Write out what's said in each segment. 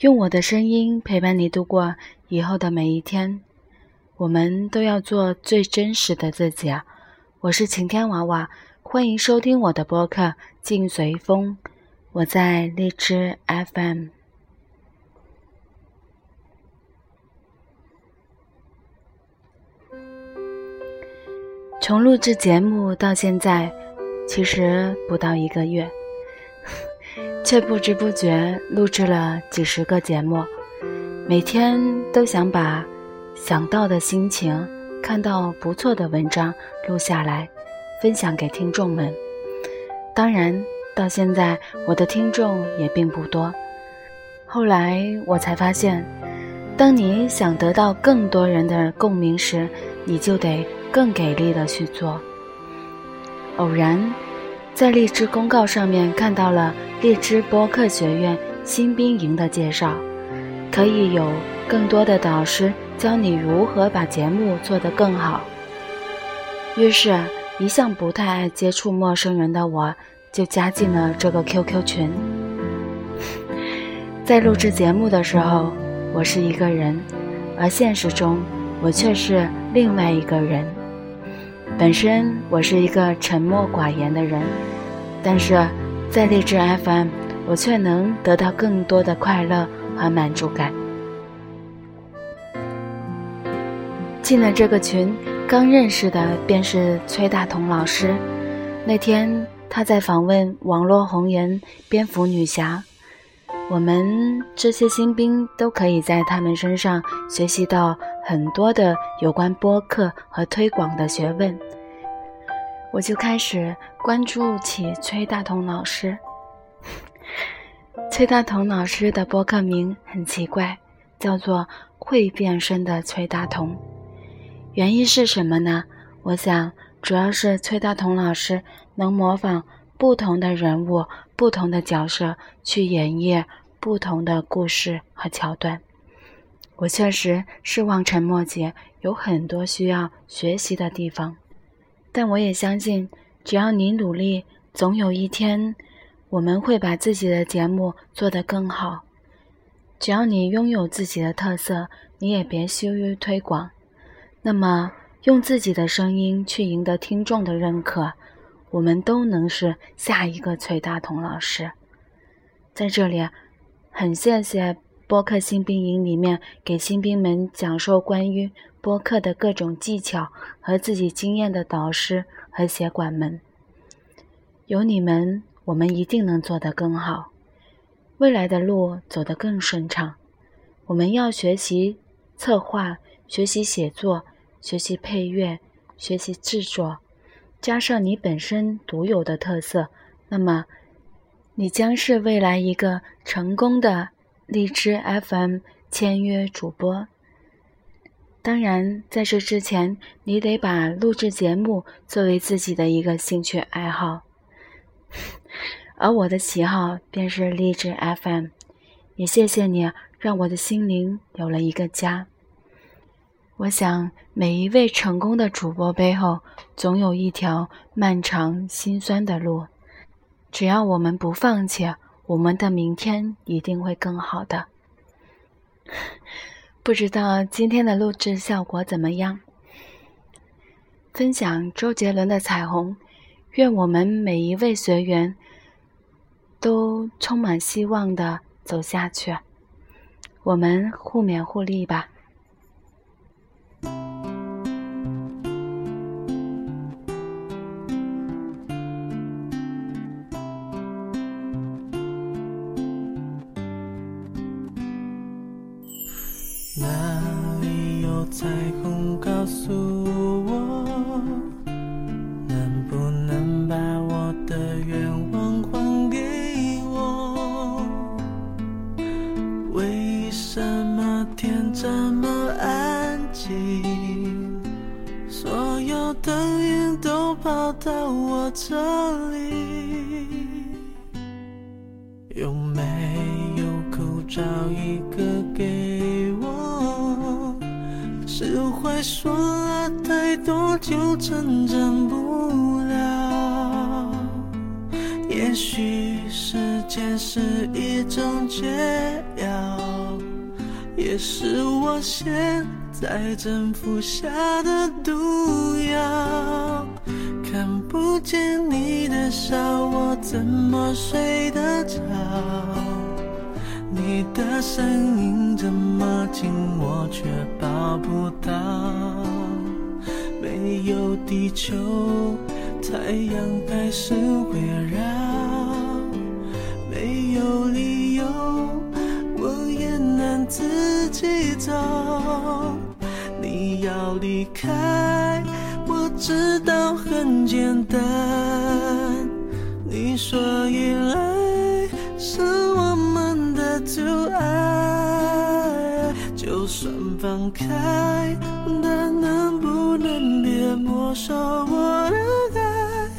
用我的声音陪伴你度过以后的每一天。我们都要做最真实的自己啊！我是晴天娃娃，欢迎收听我的播客《静随风》。我在荔枝 FM。从录制节目到现在，其实不到一个月，却不知不觉录制了几十个节目。每天都想把想到的心情、看到不错的文章录下来，分享给听众们。当然，到现在我的听众也并不多。后来我才发现，当你想得到更多人的共鸣时，你就得。更给力的去做。偶然在荔枝公告上面看到了荔枝播客学院新兵营的介绍，可以有更多的导师教你如何把节目做得更好。于是，一向不太爱接触陌生人的我，就加进了这个 QQ 群。在录制节目的时候，我是一个人，而现实中，我却是另外一个人。本身我是一个沉默寡言的人，但是在励志 FM，我却能得到更多的快乐和满足感。进了这个群，刚认识的便是崔大同老师。那天他在访问网络红人蝙蝠女侠，我们这些新兵都可以在他们身上学习到很多的有关播客和推广的学问。我就开始关注起崔大同老师。崔大同老师的博客名很奇怪，叫做“会变身的崔大同”。原因是什么呢？我想，主要是崔大同老师能模仿不同的人物、不同的角色去演绎不同的故事和桥段。我确实是望尘莫及，有很多需要学习的地方。但我也相信，只要你努力，总有一天，我们会把自己的节目做得更好。只要你拥有自己的特色，你也别羞于推广。那么，用自己的声音去赢得听众的认可，我们都能是下一个崔大同老师。在这里，很谢谢播客新兵营里面给新兵们讲授关于。播客的各种技巧和自己经验的导师和协管们，有你们，我们一定能做得更好，未来的路走得更顺畅。我们要学习策划，学习写作，学习配乐，学习制作，加上你本身独有的特色，那么你将是未来一个成功的荔枝 FM 签约主播。当然，在这之前，你得把录制节目作为自己的一个兴趣爱好。而我的喜好便是励志 FM，也谢谢你让我的心灵有了一个家。我想，每一位成功的主播背后，总有一条漫长心酸的路。只要我们不放弃，我们的明天一定会更好的。不知道今天的录制效果怎么样？分享周杰伦的《彩虹》，愿我们每一位学员都充满希望的走下去，我们互勉互利吧。哪里有彩虹告诉我，能不能把我的愿望还给我？为什么天这么安静？所有的云都跑到我这里，有没有口罩一个给我？释怀说了太多，就成长不了。也许时间是一种解药。也是我现在正服下的毒药。看不见你的笑，我怎么睡得着？你的声音这么近，我却抱不到。没有地球，太阳还是围绕。没有理由，我也能自己走。你要离开。我知道很简单，你说依赖是我们的阻碍，放开，但能不能别没收我的爱，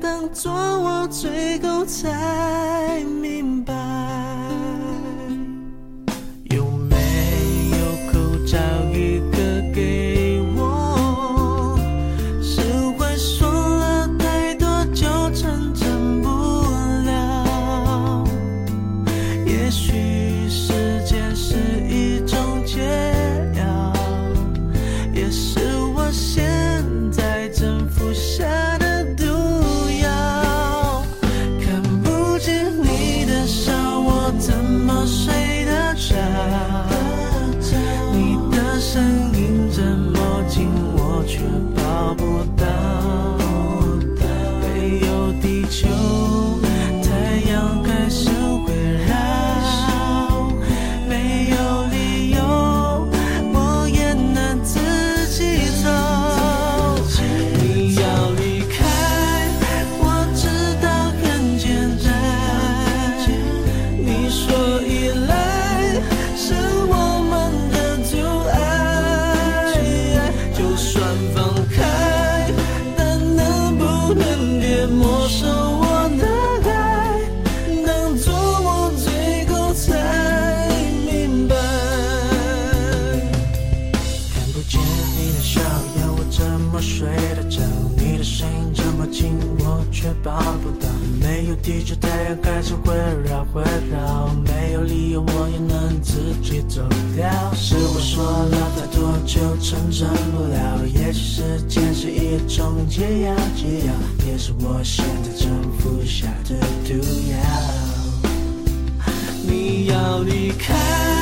当作我最后才也陌生。不到没有地球、太阳开始围绕会绕，没有理由我也能自己走掉。是我说了太多就成真不了，也许时间是一种解药，解药也是我现在正服下的毒药。你要离开。